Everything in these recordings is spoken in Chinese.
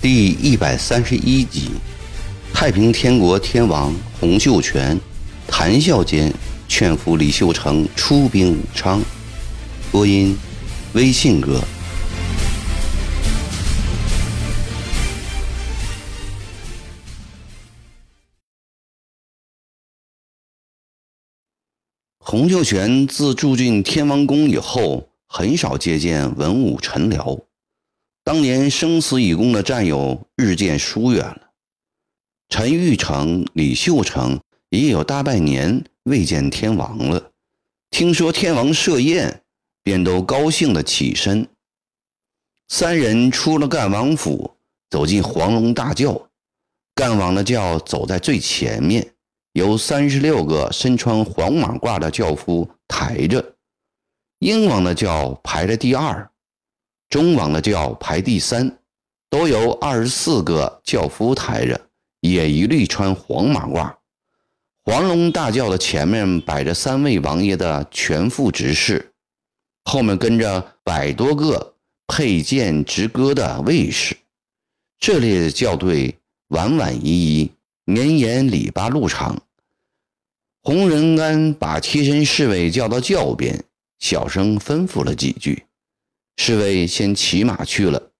第一百三十一集，太平天国天王洪秀全谈笑间劝服李秀成出兵武昌。播音：微信哥。洪秀全自住进天王宫以后，很少接见文武臣僚。当年生死以共的战友日渐疏远了。陈玉成、李秀成也有大半年未见天王了。听说天王设宴，便都高兴的起身。三人出了干王府，走进黄龙大轿。干王的轿走在最前面，由三十六个身穿黄马褂的轿夫抬着。英王的轿排在第二。中王的轿排第三，都由二十四个轿夫抬着，也一律穿黄马褂。黄龙大轿的前面摆着三位王爷的全副执事，后面跟着百多个佩剑执戈的卫士。这列轿队婉婉仪仪，年年礼八路长。洪仁安把贴身侍卫叫到轿边，小声吩咐了几句。侍卫先骑马去了。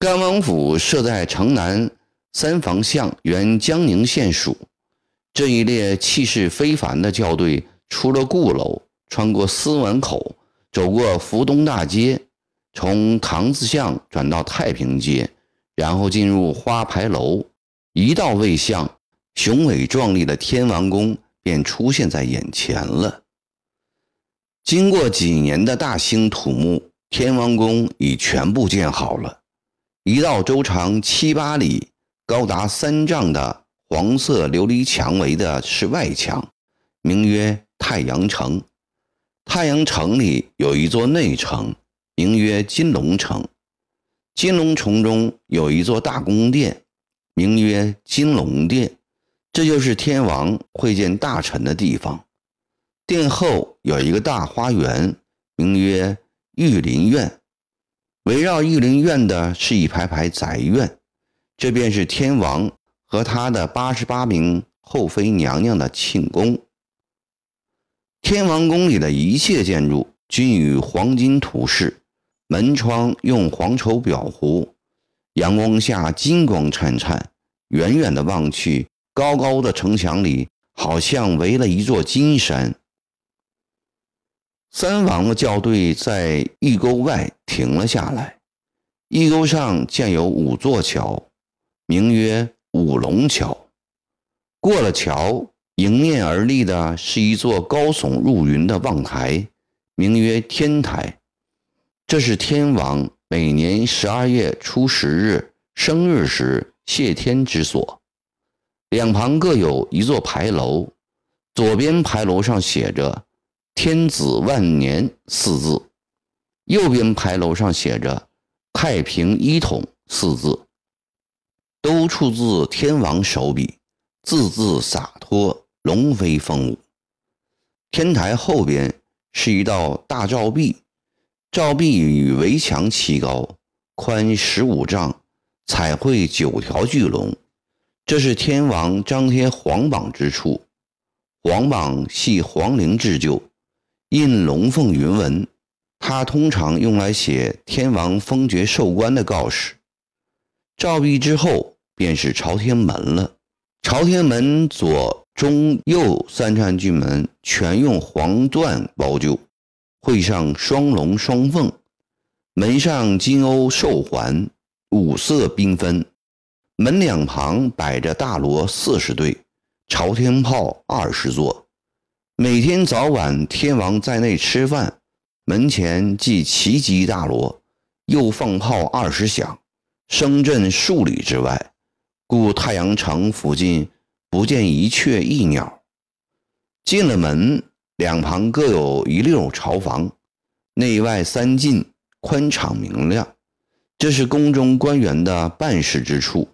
甘王府设在城南三房巷，原江宁县属。这一列气势非凡的轿队出了故楼，穿过司文口，走过福东大街，从堂子巷转到太平街，然后进入花牌楼。一到卫巷，雄伟壮丽的天王宫便出现在眼前了。经过几年的大兴土木。天王宫已全部建好了，一道周长七八里、高达三丈的黄色琉璃墙围的是外墙，名曰太阳城。太阳城里有一座内城，名曰金龙城。金龙城中有一座大宫殿，名曰金龙殿，这就是天王会见大臣的地方。殿后有一个大花园，名曰。御林院，围绕御林院的是一排排宅院，这便是天王和他的八十八名后妃娘娘的寝宫。天王宫里的一切建筑均与黄金涂饰，门窗用黄绸裱糊，阳光下金光灿灿。远远的望去，高高的城墙里好像围了一座金山。三王的校队在驿沟外停了下来，驿沟上建有五座桥，名曰五龙桥。过了桥，迎面而立的是一座高耸入云的望台，名曰天台。这是天王每年十二月初十日生日时谢天之所。两旁各有一座牌楼，左边牌楼上写着。天子万年四字，右边牌楼上写着“太平一统”四字，都出自天王手笔，字字洒脱，龙飞凤舞。天台后边是一道大照壁，照壁与围墙齐高，宽十五丈，彩绘九条巨龙，这是天王张贴皇榜之处。皇榜系皇陵制就。印龙凤云纹，它通常用来写天王封爵授官的告示。照壁之后便是朝天门了。朝天门左、中、右三扇巨门全用黄缎包就，绘上双龙双凤，门上金瓯寿环，五色缤纷。门两旁摆着大锣四十对，朝天炮二十座。每天早晚，天王在内吃饭，门前即齐击大锣，又放炮二十响，声震数里之外，故太阳城附近不见一雀一鸟。进了门，两旁各有一溜朝房，内外三进，宽敞明亮。这是宫中官员的办事之处。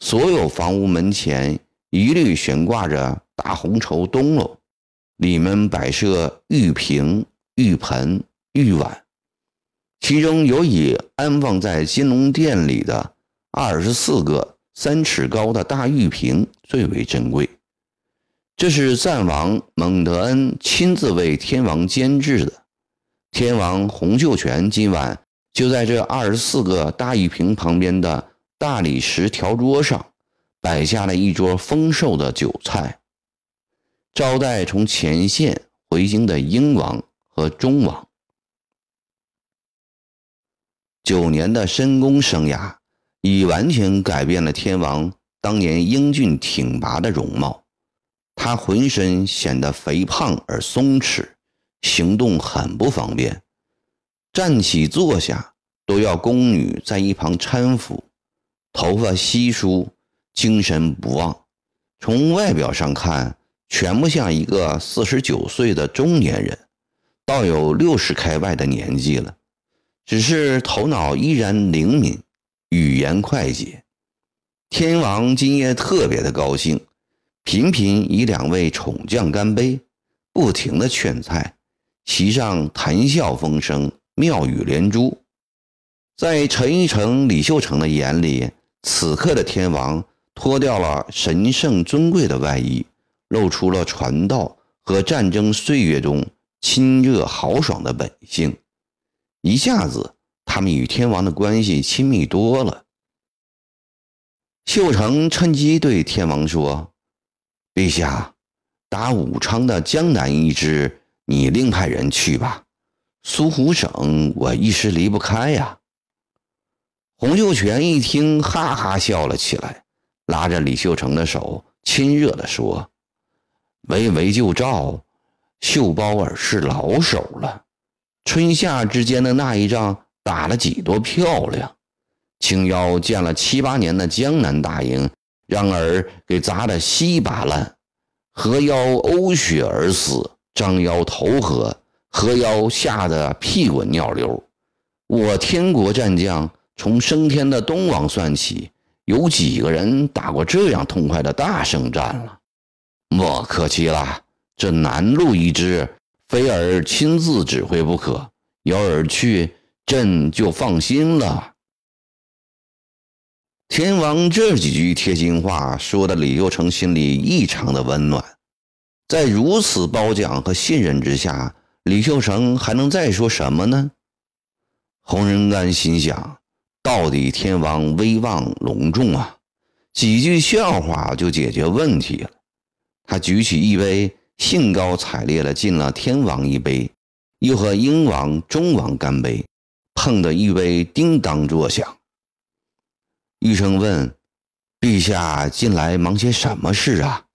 所有房屋门前一律悬挂着大红绸灯笼。里面摆设玉瓶、玉盆、玉碗，其中有以安放在金龙殿里的二十四个三尺高的大玉瓶最为珍贵。这是赞王蒙德恩亲自为天王监制的。天王洪秀全今晚就在这二十四个大玉瓶旁边的大理石条桌上摆下了一桌丰盛的酒菜，招待从前线回京的英王和中王。九年的深宫生涯已完全改变了天王当年英俊挺拔的容貌。他浑身显得肥胖而松弛，行动很不方便，站起坐下都要宫女在一旁搀扶，头发稀疏，精神不旺。从外表上看，全不像一个四十九岁的中年人，倒有六十开外的年纪了。只是头脑依然灵敏，语言快捷。天王今夜特别的高兴。频频以两位宠将干杯，不停的劝菜，席上谈笑风生，妙语连珠。在陈玉成、李秀成的眼里，此刻的天王脱掉了神圣尊贵的外衣，露出了传道和战争岁月中亲热豪爽的本性。一下子，他们与天王的关系亲密多了。秀成趁机对天王说。陛下，打武昌的江南一支，你另派人去吧。苏湖省，我一时离不开呀。洪秀全一听，哈哈笑了起来，拉着李秀成的手，亲热地说：“围魏救赵，秀包尔是老手了。春夏之间的那一仗打了几多漂亮？青妖建了七八年的江南大营。”然而给砸得稀巴烂，何妖呕血而死，张妖投河，何妖吓得屁滚尿流。我天国战将从升天的东王算起，有几个人打过这样痛快的大胜战了？莫客气了，这南路一支，非尔亲自指挥不可。有尔去，朕就放心了。天王这几句贴心话说的李秀成心里异常的温暖，在如此褒奖和信任之下，李秀成还能再说什么呢？洪仁玕心想，到底天王威望隆重啊，几句笑话就解决问题了。他举起一杯，兴高采烈地敬了天王一杯，又和英王、中王干杯，碰得一杯叮当作响。玉生问：“陛下近来忙些什么事啊？”“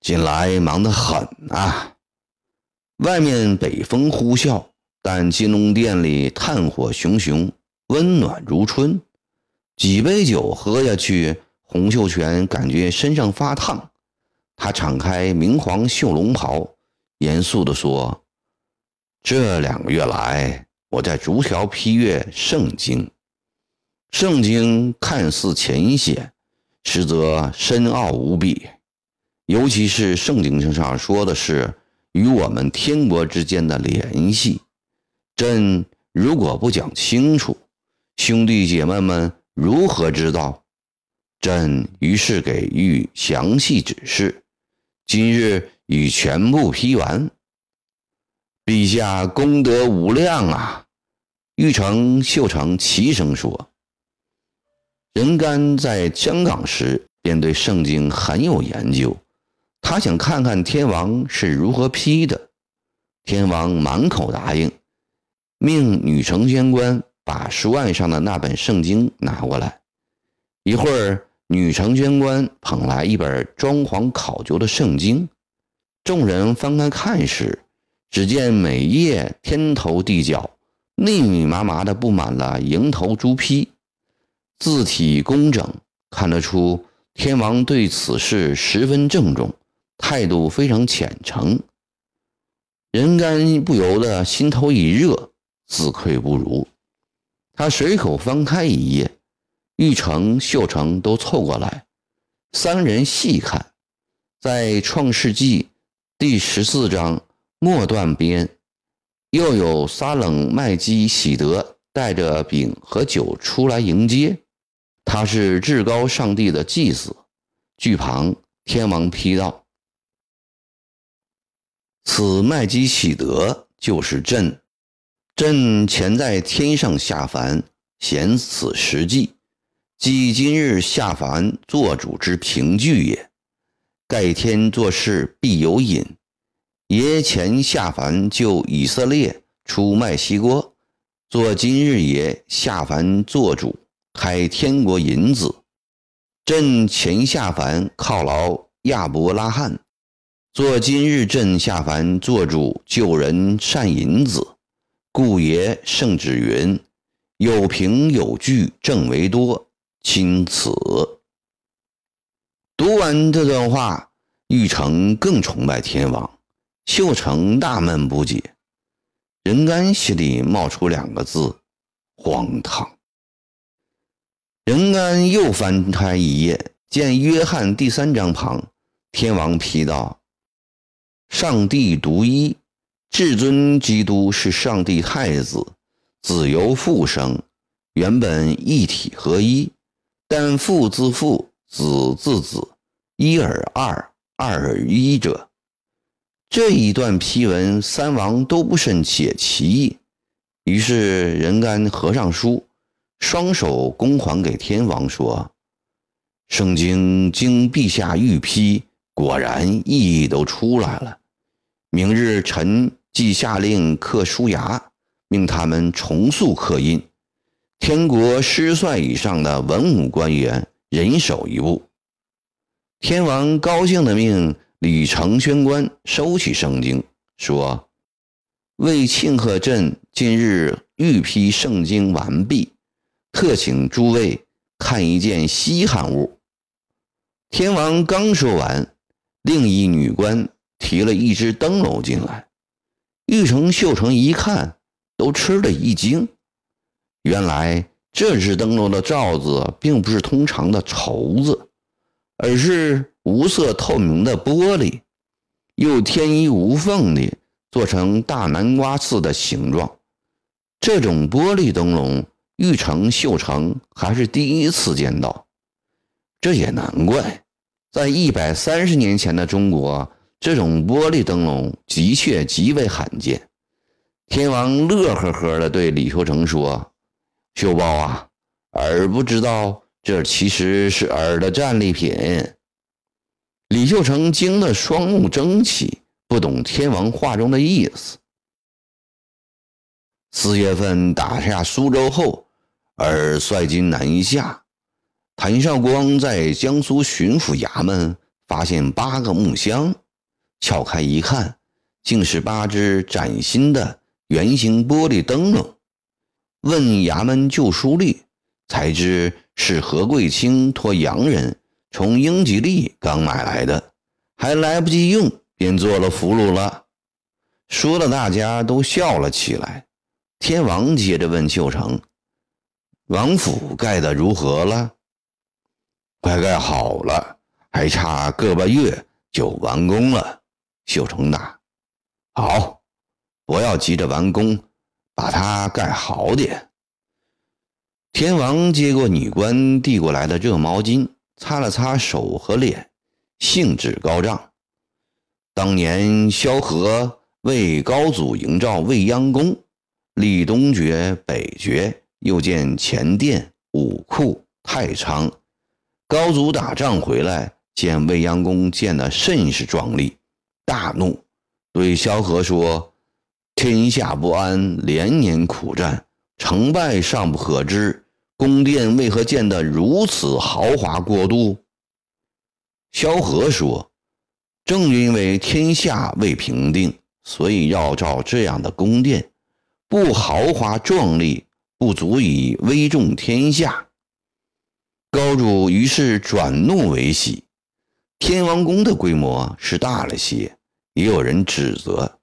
近来忙得很啊！外面北风呼啸，但金龙殿里炭火熊熊，温暖如春。几杯酒喝下去，洪秀全感觉身上发烫。他敞开明黄绣龙袍，严肃地说：‘这两个月来，我在逐条批阅圣经。’”圣经看似浅显，实则深奥无比。尤其是圣经上说的是与我们天国之间的联系，朕如果不讲清楚，兄弟姐妹们如何知道？朕于是给予详细指示，今日已全部批完。陛下功德无量啊！玉成、秀成齐声说。任干在香港时便对圣经很有研究，他想看看天王是如何批的。天王满口答应，命女承宣官把书案上的那本圣经拿过来。一会儿，女承宣官捧来一本装潢考究的圣经，众人翻开看时，只见每页天头地角密密麻麻的布满了蝇头朱批。字体工整，看得出天王对此事十分郑重，态度非常虔诚。人干不由得心头一热，自愧不如。他随口翻开一页，玉成、秀成都凑过来，三人细看，在《创世纪》第十四章末段边，又有撒冷麦基喜德带着饼和酒出来迎接，他是至高上帝的祭司。据旁天王批道：“此麦基喜德就是朕，朕前在天上下凡，显此实际。”即今日下凡做主之凭据也。盖天做事必有隐。爷前下凡救以色列出卖西郭，做今日爷下凡做主开天国银子。朕前下凡犒劳亚伯拉罕，做今日朕下凡做主救人善银子。故爷圣旨云：有凭有据，正为多。钦此。读完这段话，玉成更崇拜天王，秀成纳闷不解，任干心里冒出两个字：荒唐。任干又翻开一页，见约翰第三章旁，天王批道：“上帝独一，至尊基督是上帝太子，子由父生，原本一体合一。”但父自父，子自子，一而二，二而一者。这一段批文，三王都不甚解其意。于是人干合上书，双手恭还给天王，说：“圣经经陛下御批，果然意义都出来了。明日臣即下令刻书衙，命他们重塑刻印。”天国师帅以上的文武官员人手一部。天王高兴的命李成宣官收起圣经，说：“为庆贺朕今日御批圣经完毕，特请诸位看一件稀罕物。”天王刚说完，另一女官提了一只灯笼进来。玉成、秀成一看，都吃了一惊。原来这只灯笼的罩子并不是通常的绸子，而是无色透明的玻璃，又天衣无缝的做成大南瓜似的形状。这种玻璃灯笼，玉成、绣成还是第一次见到。这也难怪，在一百三十年前的中国，这种玻璃灯笼的确极为罕见。天王乐呵呵地对李秀成说。秀宝啊，儿不知道这其实是儿的战利品。李秀成惊得双目睁起，不懂天王话中的意思。四月份打下苏州后，儿率军南下。谭绍光在江苏巡抚衙门发现八个木箱，撬开一看，竟是八只崭新的圆形玻璃灯笼。问衙门旧书吏，才知是何贵清托洋人从英吉利刚买来的，还来不及用，便做了俘虏了。说的大家都笑了起来。天王接着问秀成：“王府盖的如何了？”“快盖好了，还差个把月就完工了。”秀成答：“好，不要急着完工。”把它盖好点。天王接过女官递过来的热毛巾，擦了擦手和脸，兴致高涨。当年萧何为高祖营造未央宫，立东爵、北爵，又建前殿、武库、太仓。高祖打仗回来，见未央宫建得甚是壮丽，大怒，对萧何说。天下不安，连年苦战，成败尚不可知。宫殿为何建得如此豪华过度？萧何说：“正因为天下未平定，所以要造这样的宫殿，不豪华壮丽，不足以威重天下。”高祖于是转怒为喜。天王宫的规模是大了些，也有人指责。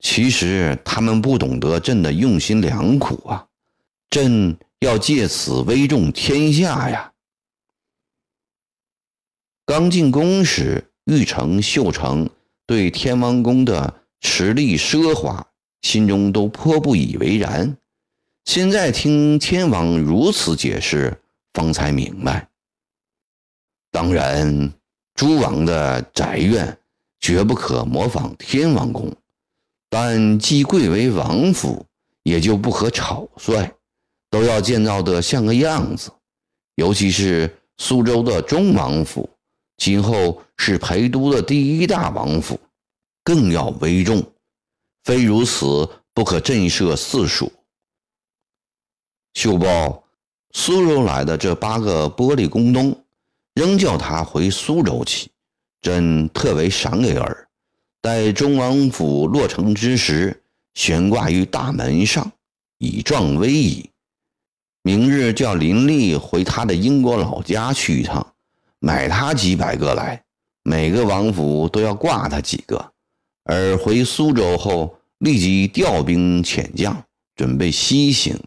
其实他们不懂得朕的用心良苦啊！朕要借此威重天下呀！刚进宫时，玉成、秀成对天王宫的实力奢华，心中都颇不以为然。现在听天王如此解释，方才明白。当然，诸王的宅院绝不可模仿天王宫，但既贵为王府，也就不可草率，都要建造得像个样子。尤其是苏州的中王府，今后是陪都的第一大王府，更要威重。非如此，不可震慑四蜀。秀报，苏州来的这八个玻璃宫东，仍叫他回苏州去。朕特为赏给尔，待中王府落成之时，悬挂于大门上，以壮威仪。明日叫林立回他的英国老家去一趟，买他几百个来，每个王府都要挂他几个。而回苏州后，立即调兵遣将，准备西行。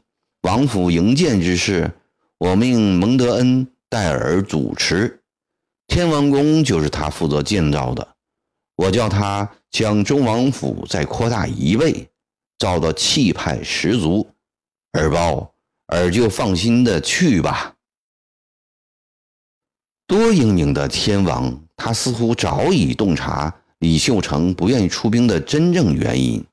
王府营建之事，我命蒙德恩戴尔主持。天王宫就是他负责建造的。我叫他将中王府再扩大一倍，造得气派十足。尔包，尔就放心的去吧。多英明的天王，他似乎早已洞察李秀成不愿意出兵的真正原因。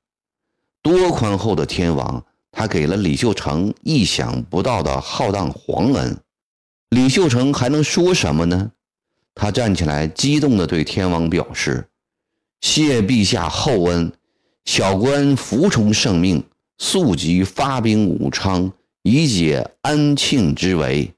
多宽厚的天王！他给了李秀成意想不到的浩荡皇恩，李秀成还能说什么呢？他站起来，激动地对天王表示：“谢陛下厚恩，小官服从圣命，速即发兵武昌，以解安庆之围。”